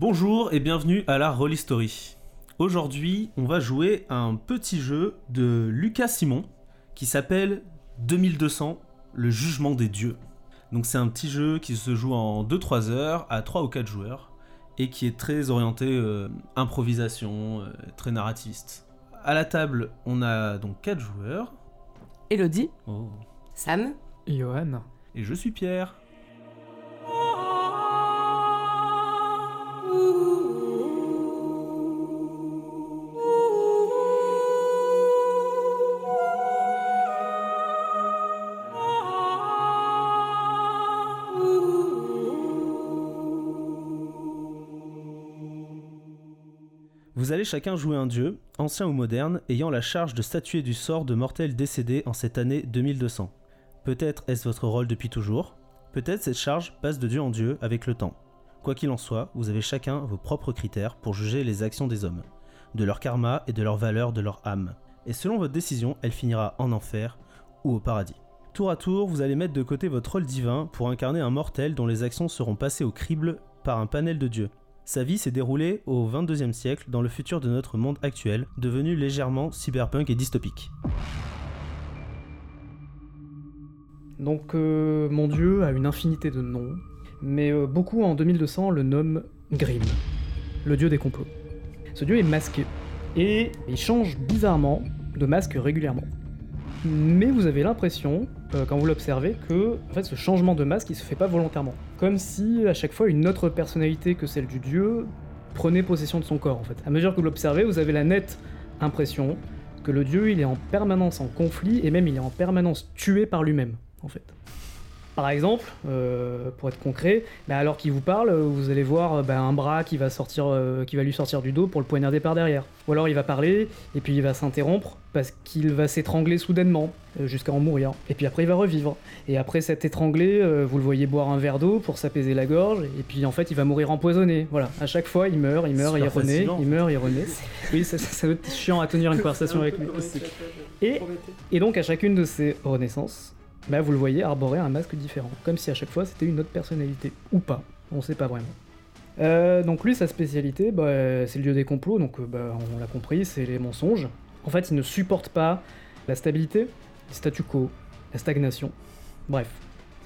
Bonjour et bienvenue à la Roll Story. Aujourd'hui, on va jouer à un petit jeu de Lucas Simon qui s'appelle 2200, le jugement des dieux. Donc c'est un petit jeu qui se joue en 2-3 heures à 3 ou 4 joueurs et qui est très orienté euh, improvisation, euh, très narrativiste. À la table, on a donc 4 joueurs. Elodie, Oh. Sam Johan. Et je suis Pierre. Vous allez chacun jouer un dieu, ancien ou moderne, ayant la charge de statuer du sort de mortels décédés en cette année 2200. Peut-être est-ce votre rôle depuis toujours, peut-être cette charge passe de dieu en dieu avec le temps. Quoi qu'il en soit, vous avez chacun vos propres critères pour juger les actions des hommes, de leur karma et de leur valeur de leur âme. Et selon votre décision, elle finira en enfer ou au paradis. Tour à tour, vous allez mettre de côté votre rôle divin pour incarner un mortel dont les actions seront passées au crible par un panel de dieux. Sa vie s'est déroulée au 22e siècle dans le futur de notre monde actuel, devenu légèrement cyberpunk et dystopique. Donc euh, mon dieu a une infinité de noms, mais euh, beaucoup en 2200 le nomment Grim, le dieu des complots. Ce dieu est masqué, et il change bizarrement de masque régulièrement. Mais vous avez l'impression, euh, quand vous l'observez, que en ce changement de masque il se fait pas volontairement. Comme si à chaque fois une autre personnalité que celle du dieu prenait possession de son corps en fait. À mesure que vous l'observez, vous avez la nette impression que le dieu il est en permanence en conflit et même il est en permanence tué par lui-même en fait. Par exemple, euh, pour être concret, bah, alors qu'il vous parle, vous allez voir euh, bah, un bras qui va, sortir, euh, qui va lui sortir du dos pour le poignarder par derrière. Ou alors il va parler et puis il va s'interrompre parce qu'il va s'étrangler soudainement euh, jusqu'à en mourir. Et puis après il va revivre. Et après s'être étranglé, vous le voyez boire un verre d'eau pour s'apaiser la gorge et puis en fait il va mourir empoisonné. Voilà, à chaque fois il meurt, il meurt, il renaît, il meurt, il renaît. Oui, ça, ça, être chiant à tenir une conversation avec lui. Et, et donc à chacune de ces renaissances, bah, vous le voyez arborer un masque différent, comme si à chaque fois c'était une autre personnalité, ou pas, on sait pas vraiment. Euh, donc lui, sa spécialité, bah, c'est le dieu des complots, donc euh, bah, on l'a compris, c'est les mensonges. En fait, il ne supporte pas la stabilité, le statu quo, la stagnation, bref,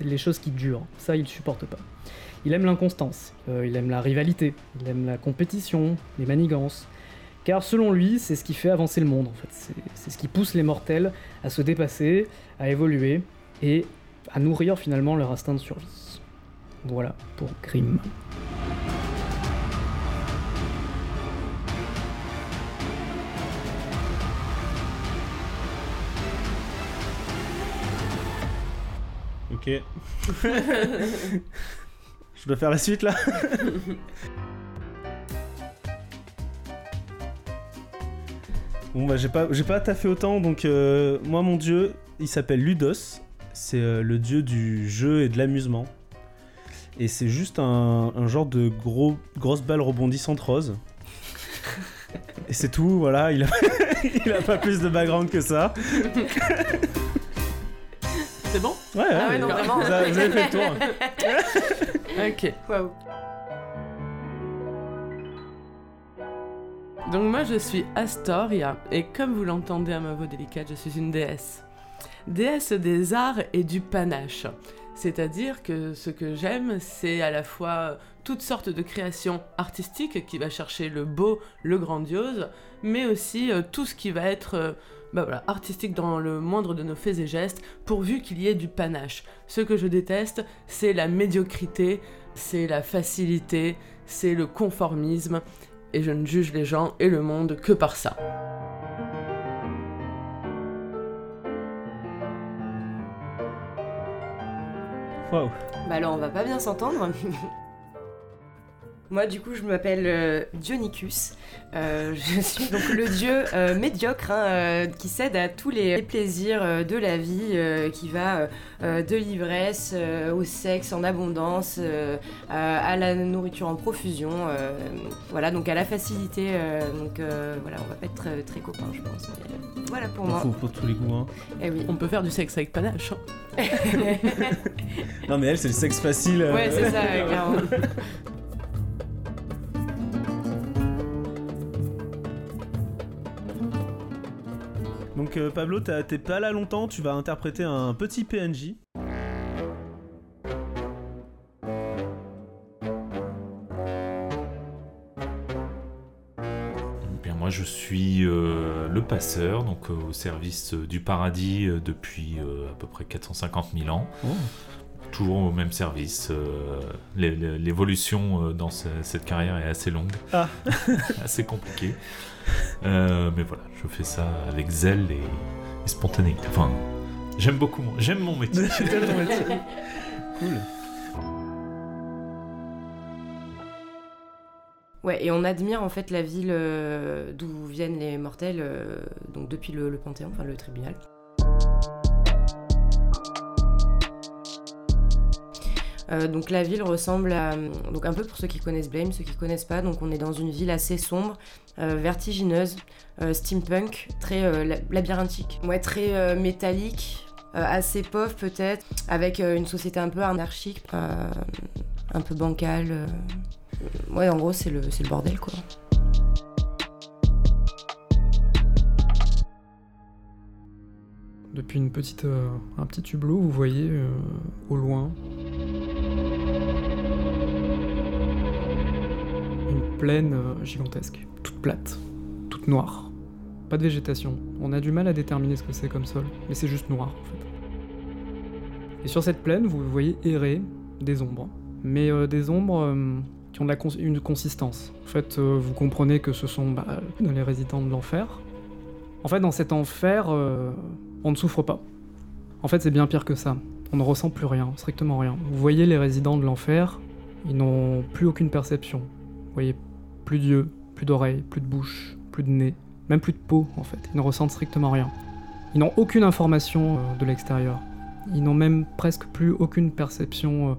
les choses qui durent, ça il supporte pas. Il aime l'inconstance, euh, il aime la rivalité, il aime la compétition, les manigances. Car selon lui, c'est ce qui fait avancer le monde en fait. C'est ce qui pousse les mortels à se dépasser, à évoluer et à nourrir finalement leur instinct de survie. Voilà pour Grimm. Ok. Je dois faire la suite là Bon bah j'ai pas, j'ai pas taffé autant donc euh, moi mon dieu il s'appelle Ludos, c'est euh, le dieu du jeu et de l'amusement. Et c'est juste un, un genre de gros, grosse balle rebondissante rose. Et c'est tout, voilà, il a, il a pas plus de background que ça. c'est bon? Ouais, Ah ouais, non, vraiment. Vous avez, vous avez fait le tour. Ok. Waouh. Donc moi je suis Astoria et comme vous l'entendez à ma voix délicate, je suis une déesse. Déesse des arts et du panache. C'est-à-dire que ce que j'aime, c'est à la fois toutes sortes de créations artistiques qui va chercher le beau, le grandiose, mais aussi euh, tout ce qui va être euh, bah artistique dans le moindre de nos faits et gestes, pourvu qu'il y ait du panache. Ce que je déteste, c'est la médiocrité, c'est la facilité, c'est le conformisme, et je ne juge les gens et le monde que par ça. Waouh. Bah alors on va pas bien s'entendre. Moi du coup je m'appelle euh, Dionicus. Euh, je suis donc le dieu euh, médiocre hein, euh, qui cède à tous les plaisirs euh, de la vie, euh, qui va de l'ivresse euh, au sexe en abondance, euh, à, à la nourriture en profusion. euh, voilà donc à la facilité. euh, donc euh, voilà on va pas être très, très copains je pense. mais, euh, voilà pour Il moi. faut pour tous les goûts. Hein. Eh oui. On peut faire du sexe avec panache. hein. Non mais elle c'est le sexe facile. euh, Ouais c'est ça clairement. Donc euh, Pablo, t'es pas là longtemps, tu vas interpréter un petit PNJ. Eh Bien, moi, je suis euh, le passeur, donc euh, au service du paradis depuis à peu près 450 000 ans. Toujours au même service. euh, l'é- l'é- L'évolution euh, dans ce- cette carrière est assez longue, Ah. assez compliquée. Euh, mais voilà, je fais ça avec zèle et, et spontanéité. Enfin, j'aime beaucoup, mon- j'aime mon métier. Cool. Ouais, et on admire en fait la ville euh, d'où viennent les mortels, euh, donc depuis le, le Panthéon, enfin le tribunal. Euh, donc la ville ressemble à, donc un peu pour ceux qui connaissent Blame, ceux qui connaissent pas, donc on est dans une ville assez sombre, euh, vertigineuse, euh, steampunk, très la- labyrinthique, ouais très métallique, assez pauvre peut-être, avec une société un peu anarchique, un peu bancale. Ouais, en gros c'est le bordel quoi. Depuis une petite, un petit hublot, vous voyez au loin plaine euh, gigantesque, toute plate, toute noire. Pas de végétation. On a du mal à déterminer ce que c'est comme sol, mais c'est juste noir en fait. Et sur cette plaine, vous voyez errer des ombres. Mais euh, des ombres euh, qui ont une consistance. En fait, vous comprenez que ce sont bah, les résidents de l'enfer. En fait, dans cet enfer, on ne souffre pas. En fait, c'est bien pire que ça. On ne ressent plus rien, strictement rien. Vous voyez les résidents de l'enfer, ils n'ont plus aucune perception. Vous voyez plus d'yeux, plus d'oreilles, plus de bouche, plus de nez, même plus de peau en fait. Ils ne ressentent strictement rien. Ils n'ont aucune information euh, de l'extérieur. Ils n'ont même presque plus aucune perception euh,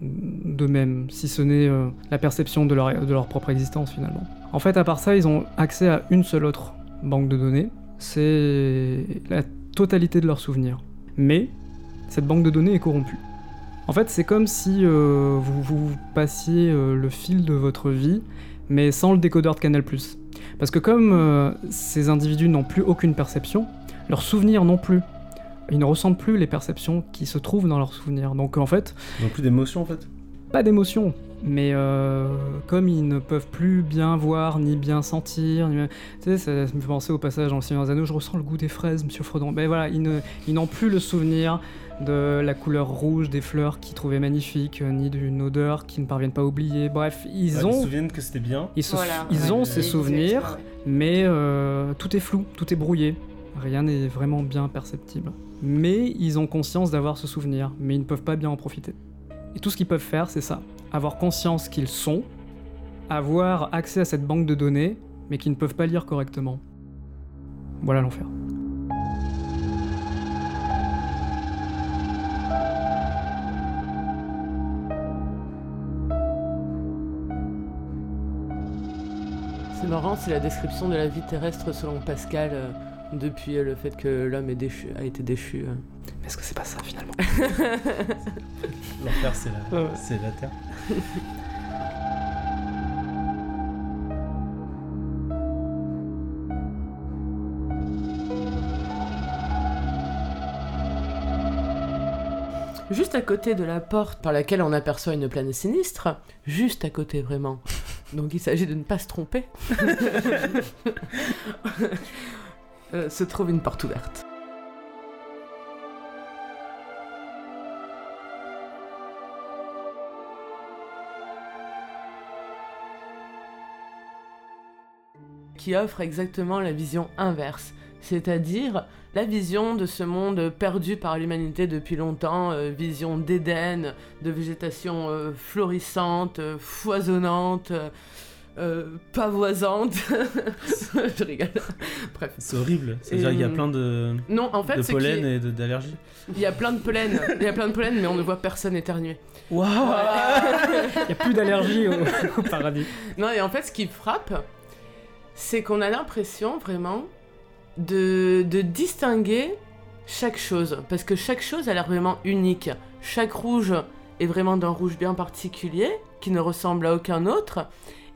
d'eux-mêmes, si ce n'est euh, la perception de leur, propre existence finalement. En fait, à part ça, ils ont accès à une seule autre banque de données, c'est la totalité de leurs souvenirs. Mais cette banque de données est corrompue. En fait, c'est comme si vous, passiez le fil de votre vie, mais sans le décodeur de Canal+. Parce que comme euh, ces individus n'ont plus aucune perception, leurs souvenirs non plus. Ils ne ressentent plus les perceptions qui se trouvent dans leurs souvenirs. Donc en fait, Donc plus d'émotion en fait? pas d'émotion. Mais euh, comme ils ne peuvent plus bien voir, ni bien sentir, ni- tu sais, ça, ça me fait penser au passage dans Le Seigneur des Anneaux, je ressens le goût des fraises, Monsieur Frodon. Ben voilà, ils ne- ils n'ont plus le souvenir de la couleur rouge des fleurs qu'ils trouvaient magnifiques, euh, ni d'une odeur qu'ils ne parviennent pas à oublier. Bref, ils Ouais, Ils se ont, souviennent que c'était bien. ils, se- Voilà, ils ouais, ont ouais, ces ouais, souvenirs, mais euh, tout est flou, tout est brouillé. Rien n'est vraiment bien perceptible. Mais ils ont conscience d'avoir ce souvenir, mais ils ne peuvent pas bien en profiter. Et tout ce qu'ils peuvent faire, c'est ça. Avoir conscience qu'ils sont, avoir accès à cette banque de données, mais qu'ils ne peuvent pas lire correctement. Voilà l'enfer. C'est marrant, c'est la description de la vie terrestre selon Pascal euh, depuis le fait que l'homme a été déchu. euh. Est-ce que c'est pas ça finalement L'enfer c'est la, Ouais. c'est la terre. Juste à côté de la porte par laquelle on aperçoit une planète sinistre, juste à côté vraiment. Donc il s'agit de ne pas se tromper. Euh, se trouve une porte ouverte. Qui offre exactement la vision inverse, c'est-à-dire la vision de ce monde perdu par l'humanité depuis longtemps, euh, vision d'Éden, de végétation euh, florissante, euh, foisonnante, pavoisante. Je rigole. Bref. C'est horrible. C'est-à-dire qu'il y a plein de, Non, en fait, de pollen est- et de- d'allergies. il y a plein de pollen, il y a plein de pollen, mais on ne voit personne éternuer. Waouh Il n'y a plus d'allergie au, au paradis. Non, et en fait, ce qui frappe, c'est qu'on a l'impression vraiment de, de distinguer chaque chose. Parce que chaque chose a l'air vraiment unique. Chaque rouge est vraiment d'un rouge bien particulier, qui ne ressemble à aucun autre.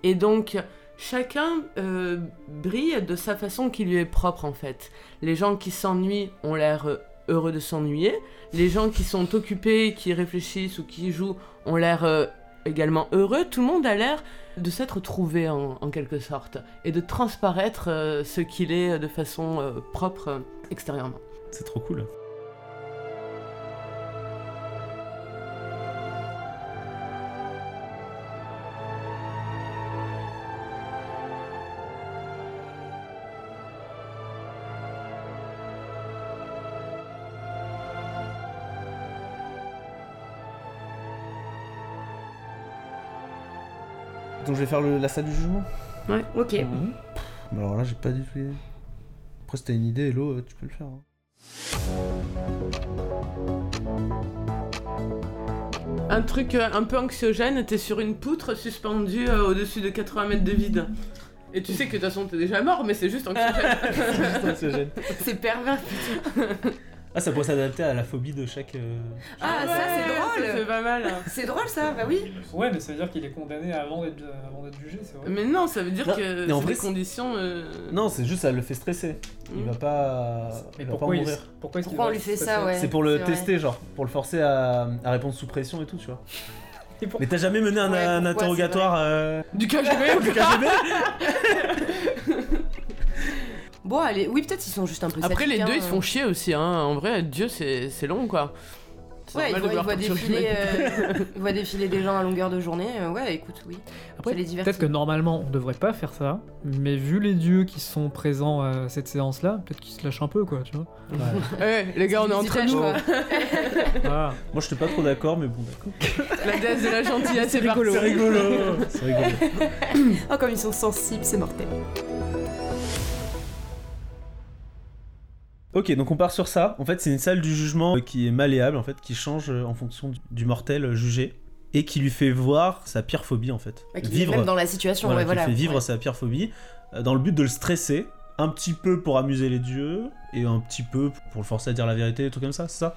Et donc, chacun euh, brille de sa façon qui lui est propre en fait. Les gens qui s'ennuient ont l'air heureux de s'ennuyer. Les gens qui sont occupés, qui réfléchissent ou qui jouent ont l'air euh, également heureux. Tout le monde a l'air de s'être trouvé en, quelque sorte et de transparaître euh, ce qu'il est de façon euh, propre euh, extérieurement. C'est trop cool. Donc je vais faire le- la salle du jugement. Ok. Mhm. Bah Alors là, j'ai pas du tout idée. Après, si t'as une idée, Hello, euh, tu peux le faire. hein. Un truc euh, un peu anxiogène, t'es sur une poutre suspendue euh, au-dessus de 80 mètres de vide. Et tu sais que de toute façon t'es déjà mort, mais c'est juste anxiogène. C'est pervers. Ah, ça pourrait s'adapter à la phobie de chaque. euh, Ah, ça c'est drôle. ça, C'est pas mal. C'est drôle ça, bah oui. Ouais, mais ça veut dire qu'il est condamné avant d'être avant d'être jugé, c'est vrai. Mais non, ça veut dire Non, que mais en vrai, des conditions. euh, Non, c'est juste ça le fait stresser. Il Mm. va pas. Mais il va pas pourquoi, il... mourir. pourquoi on lui fait ça, ouais? C'est pour le c'est tester, genre, pour le forcer à, à répondre sous pression et tout, tu vois. Pour- Mais t'as jamais mené un, Ouais, un pourquoi, interrogatoire euh, Du KGB du KGB Bon, allez, oui, peut-être ils sont juste un peu Après, les deux hein. ils se font chier aussi, hein. En vrai, Dieu, c'est c'est long quoi. Ouais, ils voient, ils vouloir voient torturer défiler, euh, défiler des gens à longueur de journée. euh, ouais, écoute, oui. Après, peut-être que normalement on devrait pas faire ça, mais vu les dieux qui sont présents à cette séance-là, peut-être qu'ils se lâchent un peu, quoi, tu vois. Ouais, les gars, on est entre nous. Ah. Moi, j'étais pas trop d'accord, mais bon, d'accord. La déesse de la gentillesse, c'est parti. C'est rigolo C'est rigolo. Oh, comme ils sont sensibles, c'est mortel. Ok, donc on part sur ça. En fait, c'est une salle du jugement qui est malléable, en fait, qui change euh, en fonction du- mortel euh, jugé et qui lui fait voir sa pire phobie, en fait. Ouais, qui est même dans la situation, voilà, ouais, qui voilà. fait vivre Ouais. sa pire phobie euh, dans le but de le stresser, un petit peu pour amuser les dieux et un petit peu pour le forcer à dire la vérité, des trucs comme ça, c'est ça?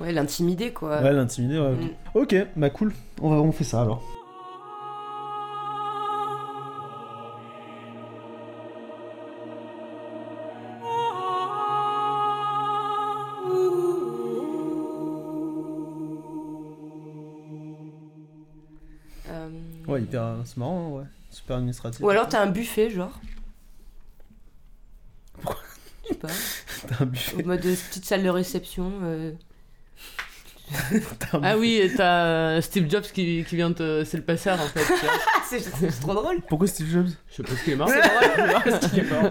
Ouais, l'intimider, quoi. Ouais, l'intimider, ouais. Mm. ok. Ok, bah cool. On, va, on fait ça alors. Ouais, hyper. euh, C'est marrant, hein, ouais. Super administratif. Ou alors t'as un buffet, genre. Je sais pas. T'as un buffet. En mode euh, petite salle de réception. euh. Ah oui, et t'as Steve Jobs qui, qui vient te. C'est le passeur en fait. c'est c'est trop drôle. Pourquoi Steve Jobs Je sais pas ce qu'il est mort. Parce qu'il est mort.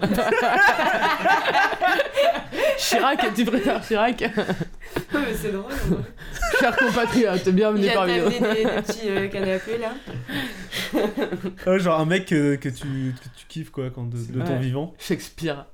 Chirac, tu préfères Chirac mais c'est drôle. Cher compatriote, Il bienvenue a parmi nous. amené des, des petits euh, canapés là. Genre un mec que, que tu, que tu kiffes quoi quand de, de ton Ouais. vivant. Shakespeare.